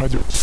уходить.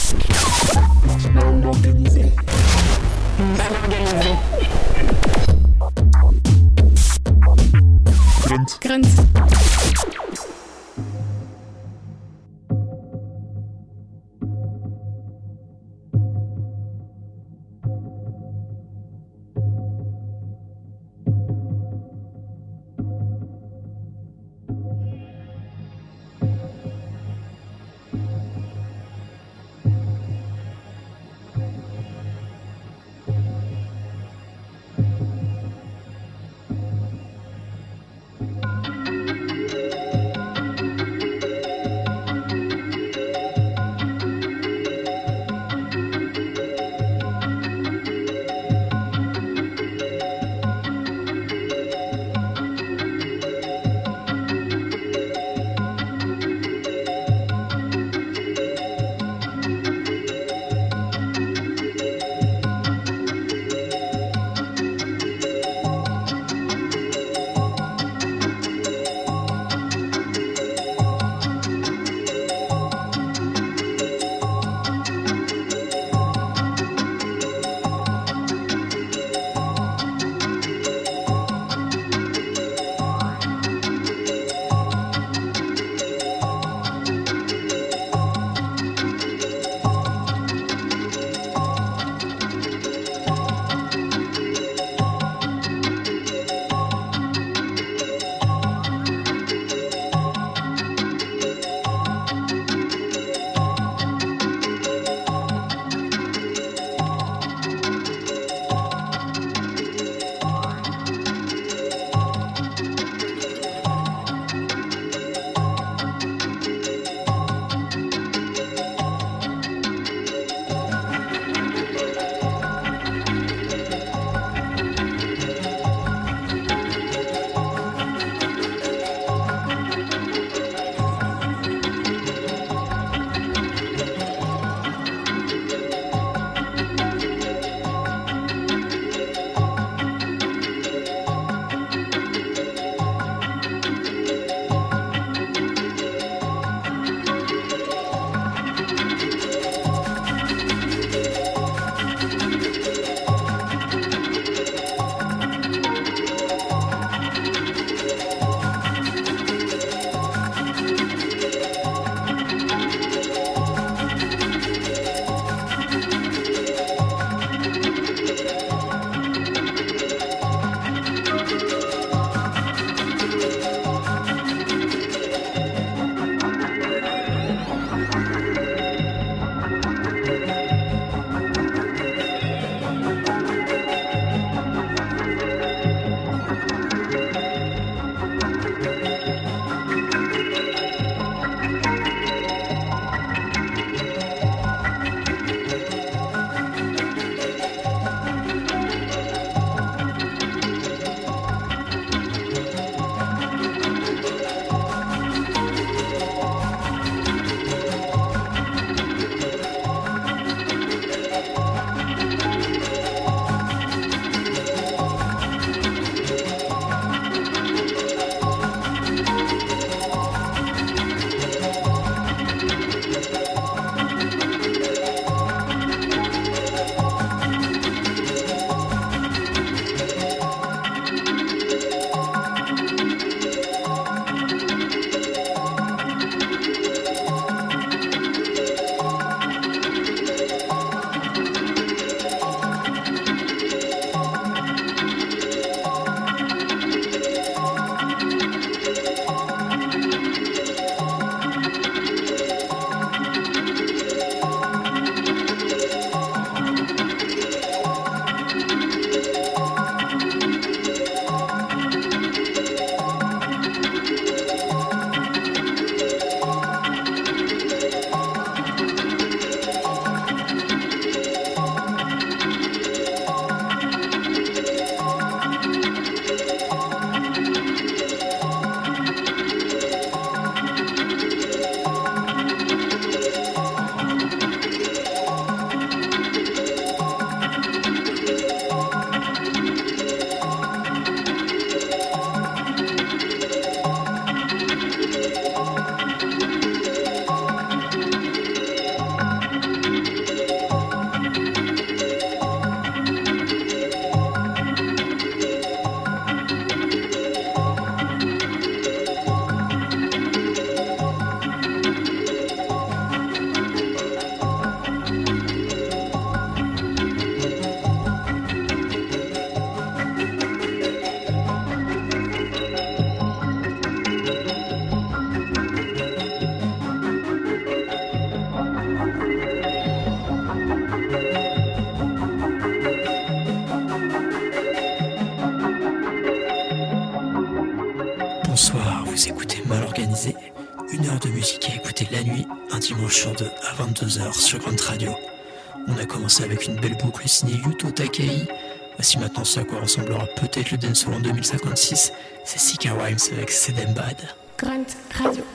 Commencé avec une belle boucle signée Yuto Takei. Voici maintenant ce à quoi ressemblera peut-être le dancehall en 2056. C'est Sika Rhymes avec Sedem Bad. Grunt Radio.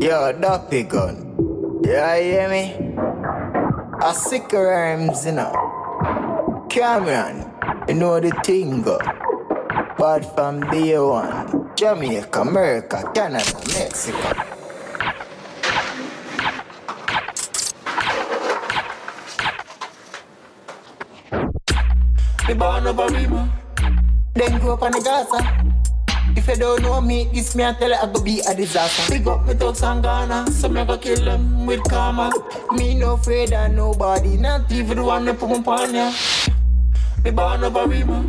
Yo, Duppy gun. Yeah, you hear me? A sick rhymes, you know. Cameron, you know the thing, go. But from day one, Jamaica, America, Canada, Mexico. Me born over Rima, then grew up on the Gaza. If you don't know me, this me I tell you I go be a disaster. Big up me thugs and Ghana, so me go kill them with karma. Me no afraid of nobody, not even the one that put me on ya. Me born over Rima,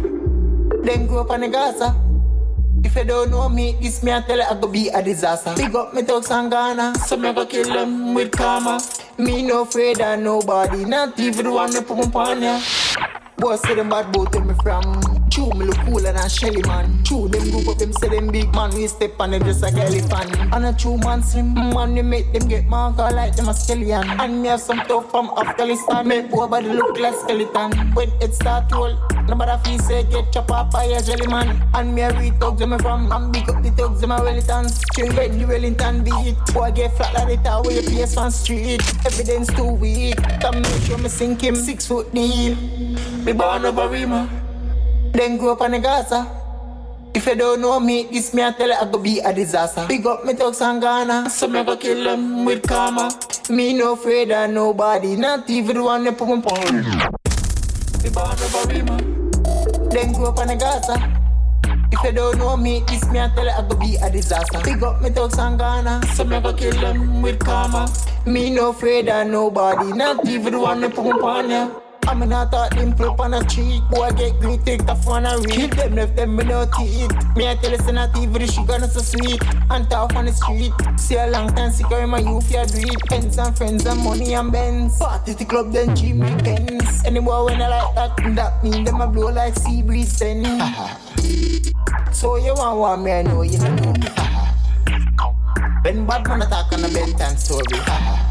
then grew up on the Gaza. If you don't know me, this me I tell you I go be a disaster. Big up me thugs and Ghana, so me go kill them with karma. Me no afraid of nobody, not even the one that put me on ya. Boy say them bad boat where me from. True, me look cooler than Shelly man. True, them group up them say them big man. We step on them just like elephant. And a true man slim man, we make them get marker like them a skeleton. And me have some tough from Afghanistan. Make boy body look like skeleton. When it start roll, nobody feel say get chop up by a jelly man. And me a read thugs me from. And big up the thugs them a Wellingtons. Chill red the Wellington beat. Boy get flat like the tower where you place on street. Evidence too weak. Come make sure me sink him six foot deep. Me born over Rima, then grew up on the Gaza. If you don't know me, this me I tell you I go be a disaster. Big up me thugs and Ghana, so me go kill them with karma. Me no afraid of nobody, not even the one that put me then grew up on the Gaza. If you don't know me, this me I tell you I go be a disaster. Big up me thugs and Ghana, so me go kill them with karma. Me no afraid of nobody, not even the one that put me. I'm not thought them flip on the street. Boy, get green, take the phone and read. Kill them, left them with no teeth. Me, I tell you, say not even the sugar not so sweet. And tough on the street. See a long time, sick in my youth, yeah, do it. Pens and friends and money and Benz. Party the club, then gym weekends. Any boy when I like that, that mean them a blow like sea breeze then. so you want want me, I know you know me. when bad man attack on a bedtime story.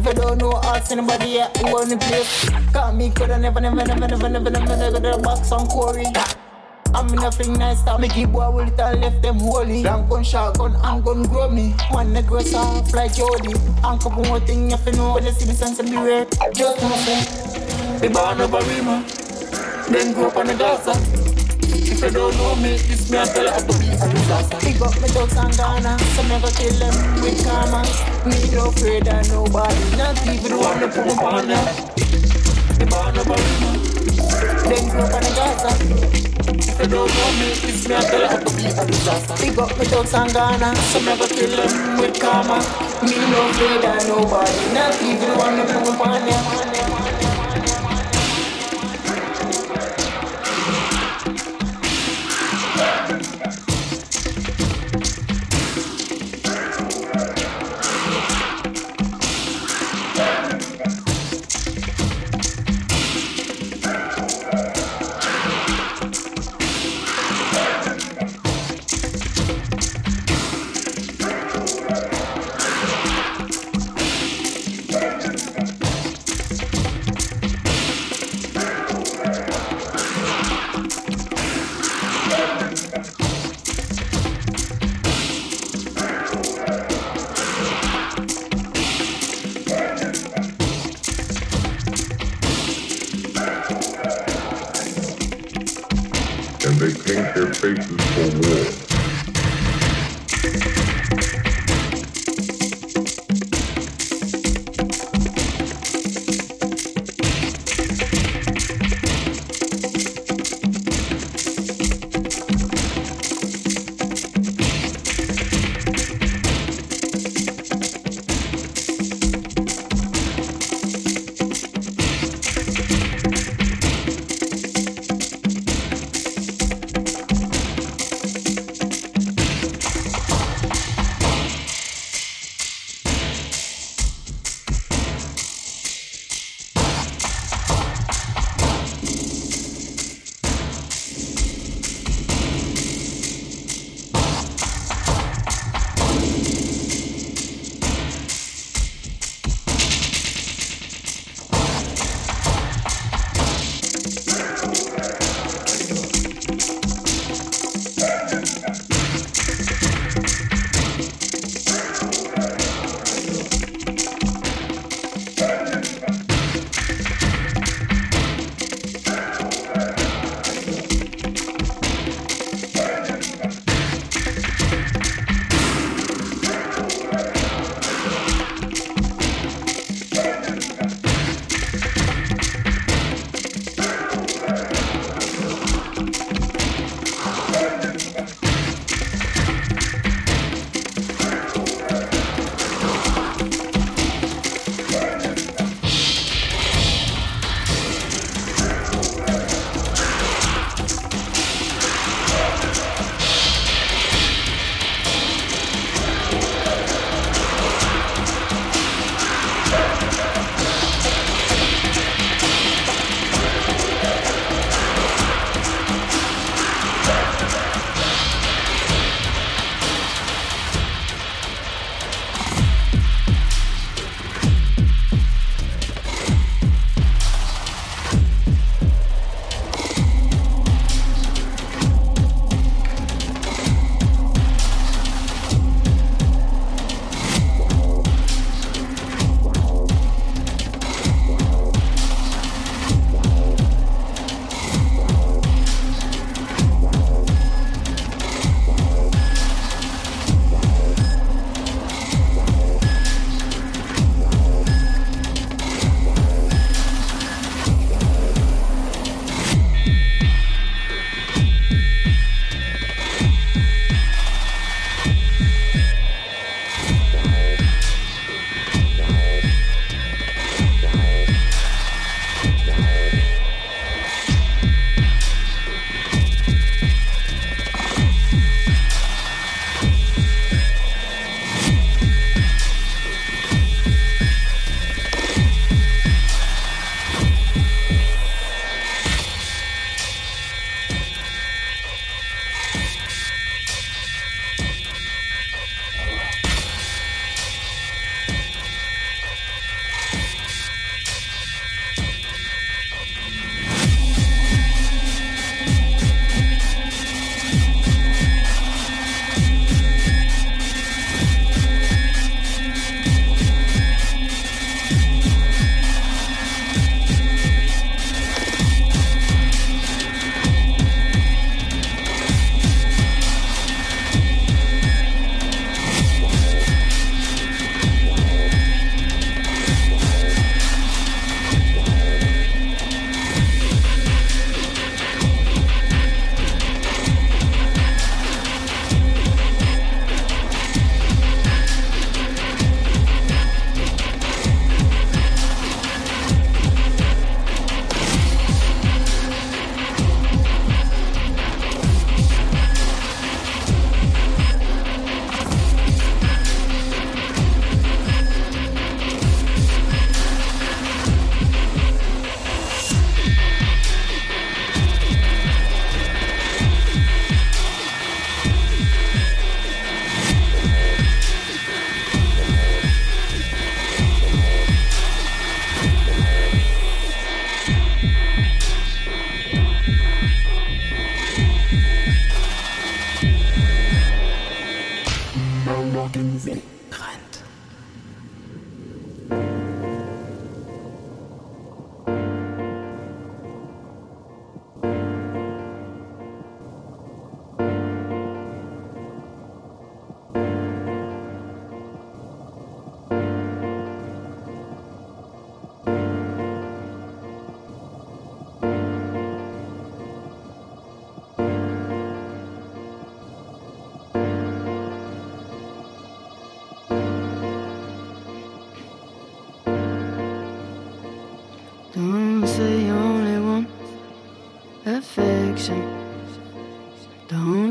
If you don't know us, anybody here who on the place, call me coulda never, never, never, never, never, never, never, never box on Corey. I'm in a fling nice make it boy will it and left them holy. Young gun, shotgun, and gun grow me. One neck grow soft like Jody. And couple more thing if you know, when you see the sense of beware. Just know say, we born over Rima, then grow up on the Gaza. If you don't know me, this me I tell I go be a disaster. Big up my dogs and Ghana, so go kill them with karma. Me no afraid of nobody, not even one that put ya. Me born over Rima, then up on the Gaza. If you don't know me, this me I tell I go be a disaster. Big up my dogs and Ghana, so go kill them with karma. Me no afraid of nobody, not even one that put me on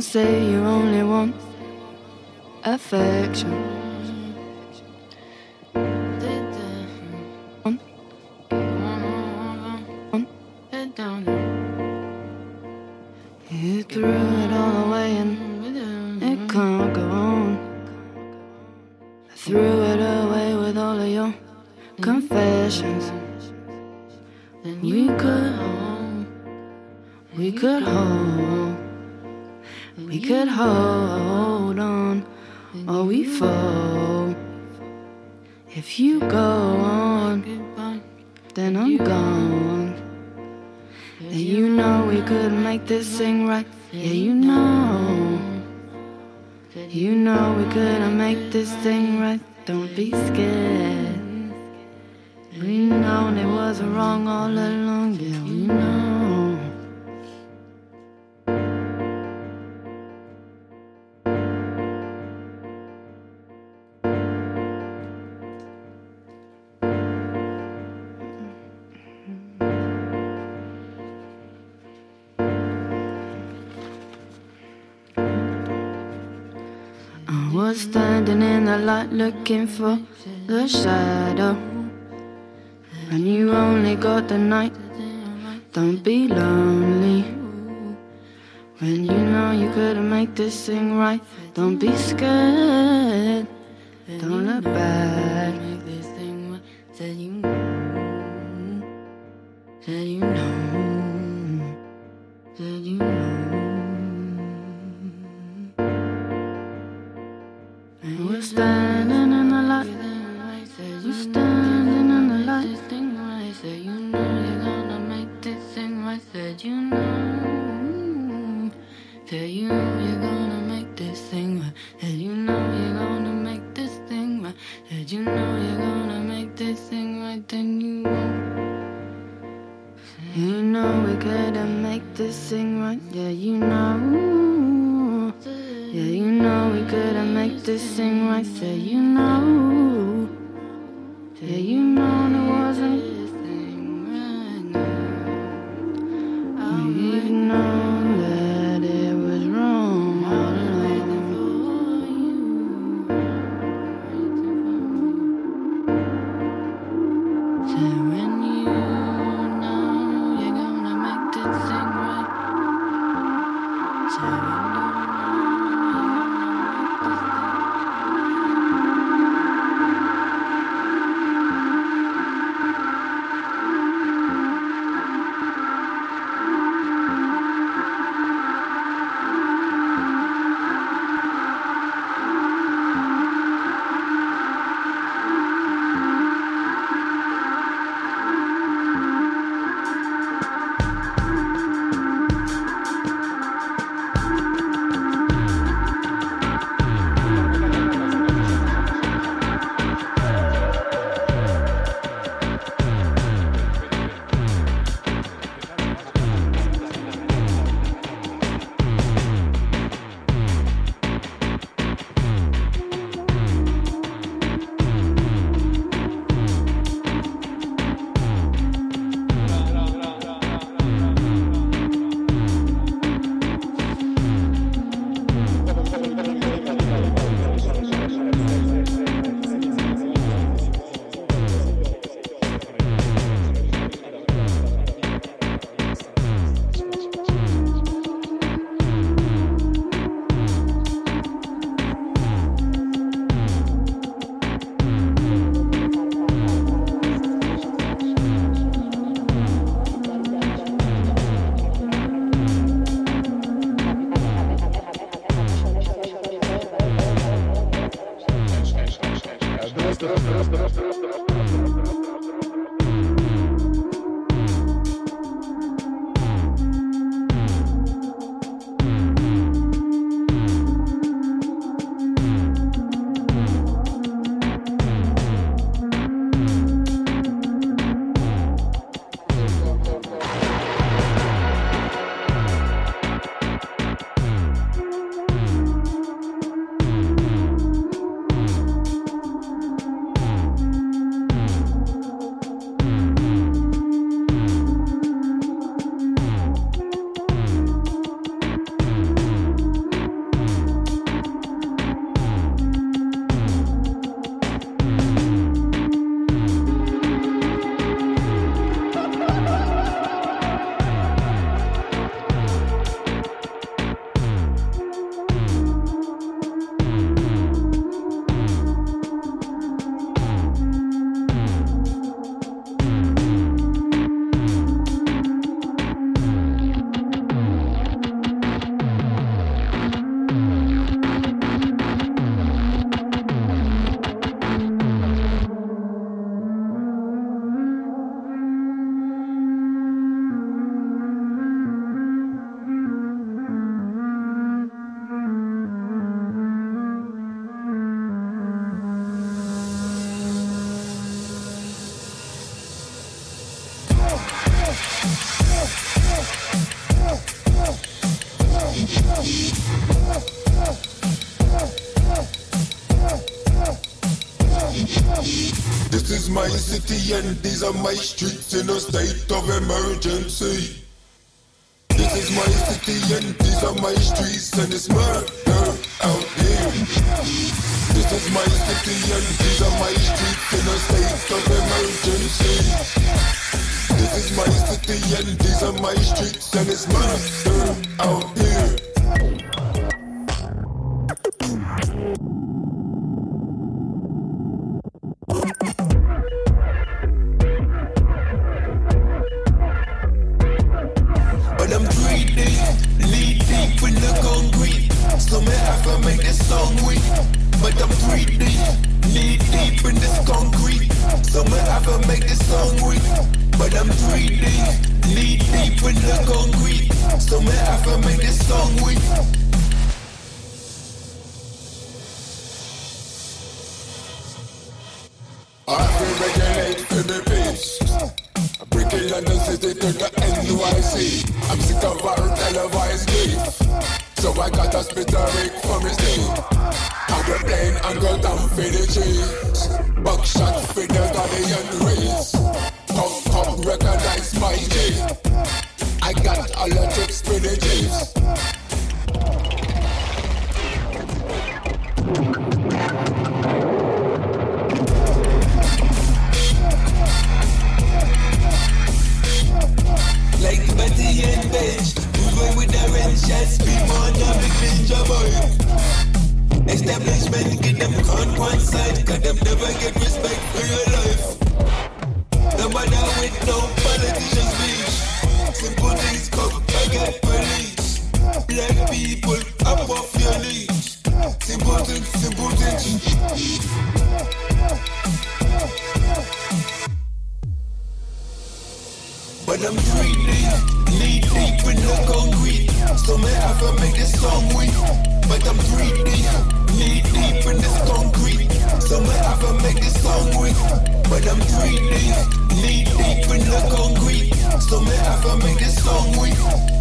say you only want affection. Was light looking for the shadow. And you only got the night, don't be lonely. When you know you couldn't make this thing right, don't be scared. Don't look back. Said you know. This thing right. Yeah, you know. Yeah, you know we couldn't make this thing right. Say you know. Yeah, you know it wasn't and these are my streets in a state of emergency. This is my city and these are my streets and it's murder out here. This is my city and these are my streets in a state of emergency. This is my city and these are my streets and it's murder out here. when I'm dreaming. Knee deep in the concrete. So may I can make this song weak. But I'm dreaming. Knee deep in this concrete. So may I can make this song weak. But I'm dreaming. Knee deep in the concrete. So may I can make this song weak.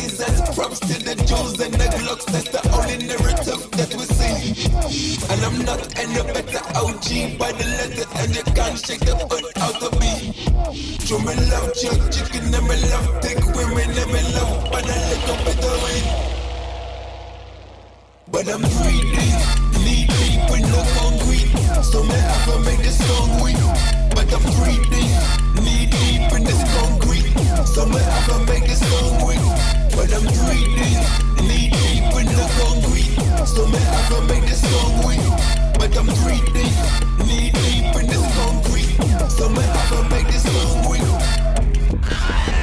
Jesus. Props to the Jews and the Glocks, that's the only narrative that we see. And I'm not any better OG by the letter, and you can't shake the foot out of me. Show me love, jerk chicken, and me love, thick women, and me love, but I little bit at the. But I'm greedy, knee deep in the concrete, so me have to make this song weak. But I'm greedy, knee deep in this concrete, so me have to make this song weak. When I'm feeling knee deep in the concrete, so make I to make this song weak. But I'm treating knee deep in the concrete, so make I to make this song weak.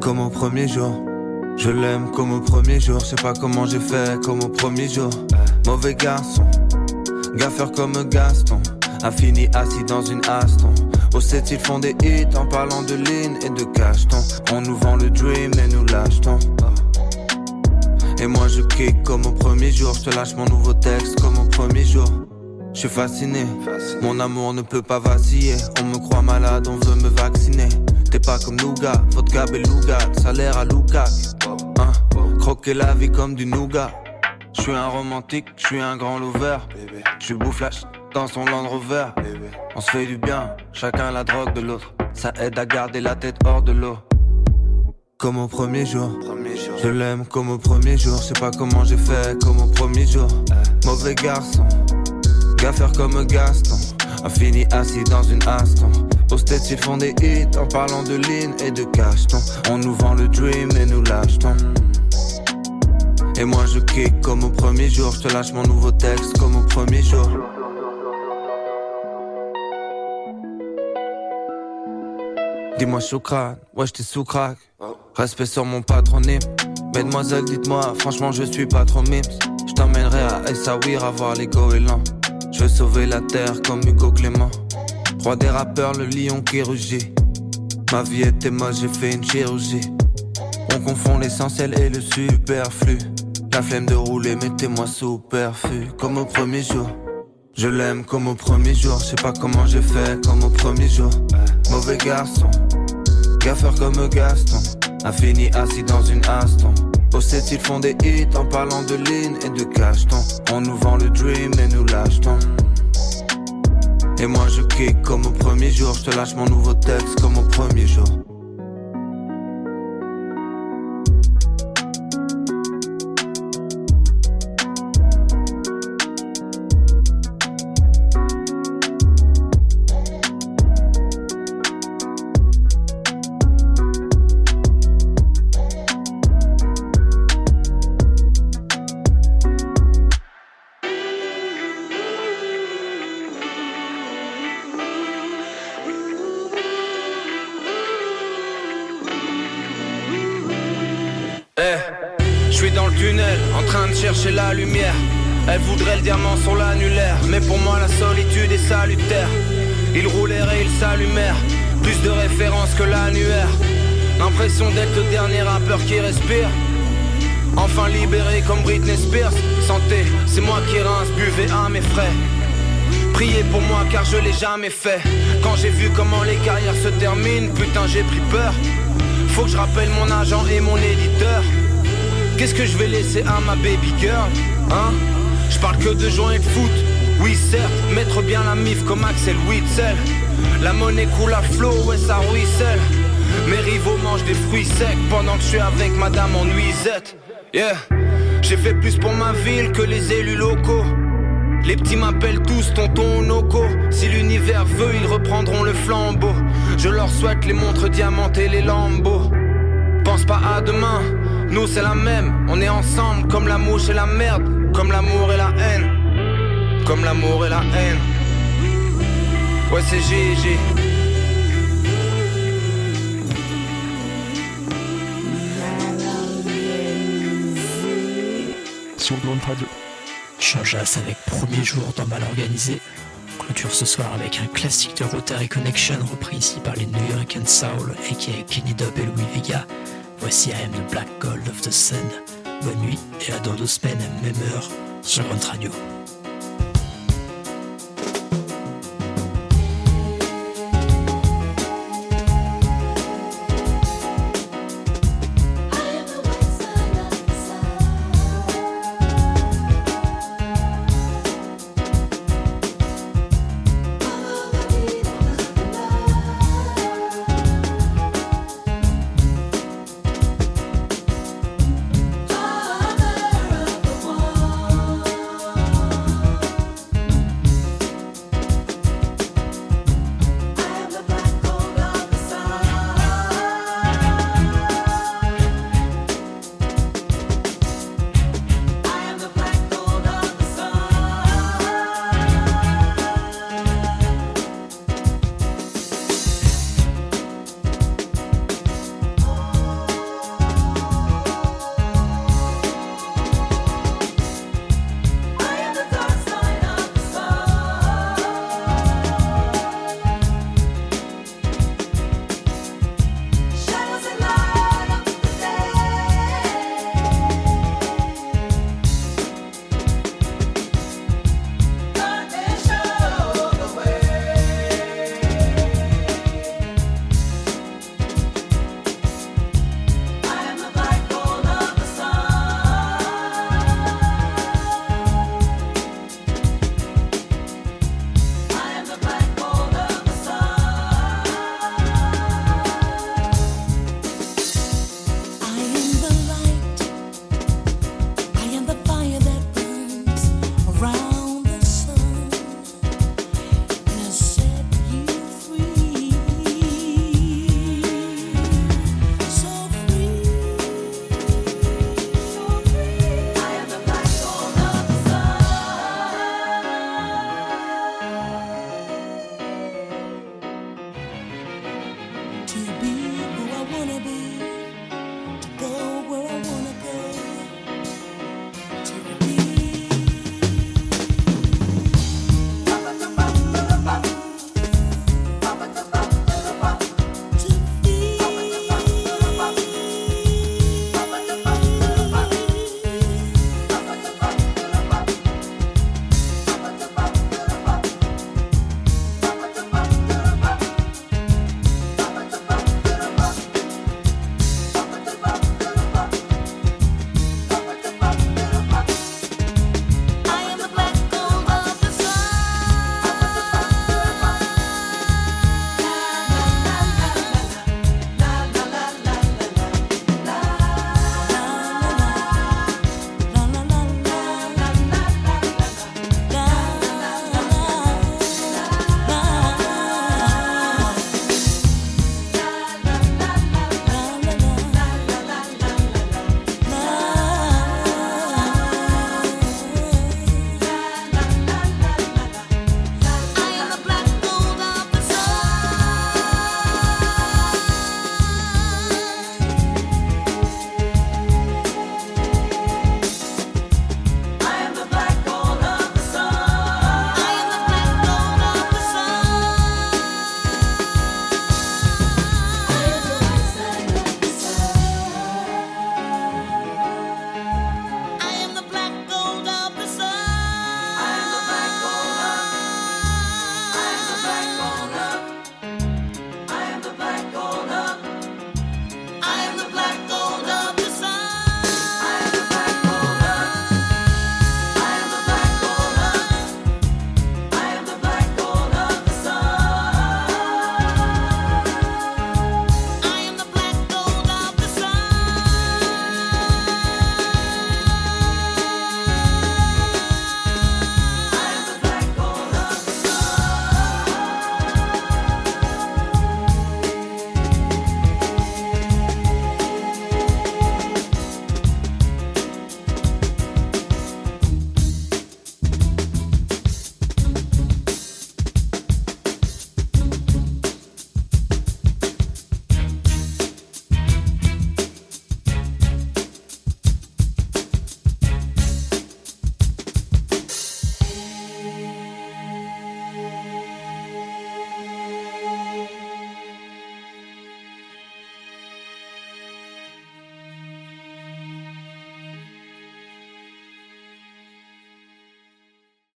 Comme au premier jour. Je l'aime comme au premier jour, je sais pas comment j'ai fait comme au premier jour. Mauvais garçon, gaffeur comme Gaston, a fini assis dans une Aston. Au set ils font des hits en parlant de ligne et de cacheton. On nous vend le dream et nous l'achetons. Et moi je kick comme au premier jour, je te lâche mon nouveau texte comme au premier jour. Je suis fasciné, mon amour ne peut pas vaciller. On me croit malade, on veut me vacciner. Pas comme Nougat, vodka beluga, salaire à Lukac. Hein? Croquer la vie comme du nougat. Je suis un romantique, je suis un grand lover. Je bouffe la dans son Land Rover. On se fait du bien, chacun la drogue de l'autre. Ça aide à garder la tête hors de l'eau. Comme au premier jour. Je l'aime comme au premier jour. Je sais pas comment j'ai fait comme au premier jour. Mauvais garçon. Gaffeur comme Gaston. A fini assis dans une Aston. Au States, ils font des hits en parlant de ligne et de cacheton. On nous vend le dream et nous l'achetons. Et moi je kick comme au premier jour. Je te lâche mon nouveau texte comme au premier jour. Dis-moi chocrane, ouais j'étais sous crack. Respect sur mon patronyme. Mesdemoiselles, dites-moi, franchement je suis pas trop mimes. Je t'emmènerai à Essaouir à voir les goélands. Je veux sauver la terre comme Hugo Clément. Roi des rappeurs, le lion qui rugit. Ma vie était moche, j'ai fait une chirurgie. On confond l'essentiel et le superflu. La flemme de rouler, mettez-moi sous perfus, comme au premier jour. Je l'aime comme au premier jour, je sais pas comment j'ai fait comme au premier jour. Mauvais garçon, gaffeur comme Gaston, a fini assis dans une Aston. Au set, ils font des hits en parlant de ligne et de cacheton. On nous vend le dream et nous l'achetons. Et moi je kick comme au premier jour, je te lâche mon nouveau texte comme au premier jour. Quand j'ai vu comment les carrières se terminent, putain j'ai pris peur. Faut que je rappelle mon agent et mon éditeur. Qu'est-ce que je vais laisser à ma baby girl Hein? Je parle que de joints et de foot. Oui certes, mettre bien la mif comme Axel Witzel. La monnaie coule à flot, ouais ça ruisselle. Mes rivaux mangent des fruits secs pendant que je suis avec madame en nuisette. Yeah, j'ai fait plus pour ma ville que les élus locaux. Les petits m'appellent tous tonton Noco. Si l'univers veut, ils reprendront le flambeau. Je leur souhaite les montres diamantées, les lambeaux. Pense pas à demain, nous c'est la même. On est ensemble comme la mouche et la merde, comme l'amour et la haine. Comme l'amour et la haine. Ouais, c'est GG. Changeas avec premier jour dans Mal Organisé. Clôture ce soir avec un classique de Rotary Connection repris ici par les New York and Soul aka Kenny Dub et Louis Vega. Voici I am the Black Gold of the Sun. Bonne nuit et à dans deux semaines, même heure, sur Grunt Radio.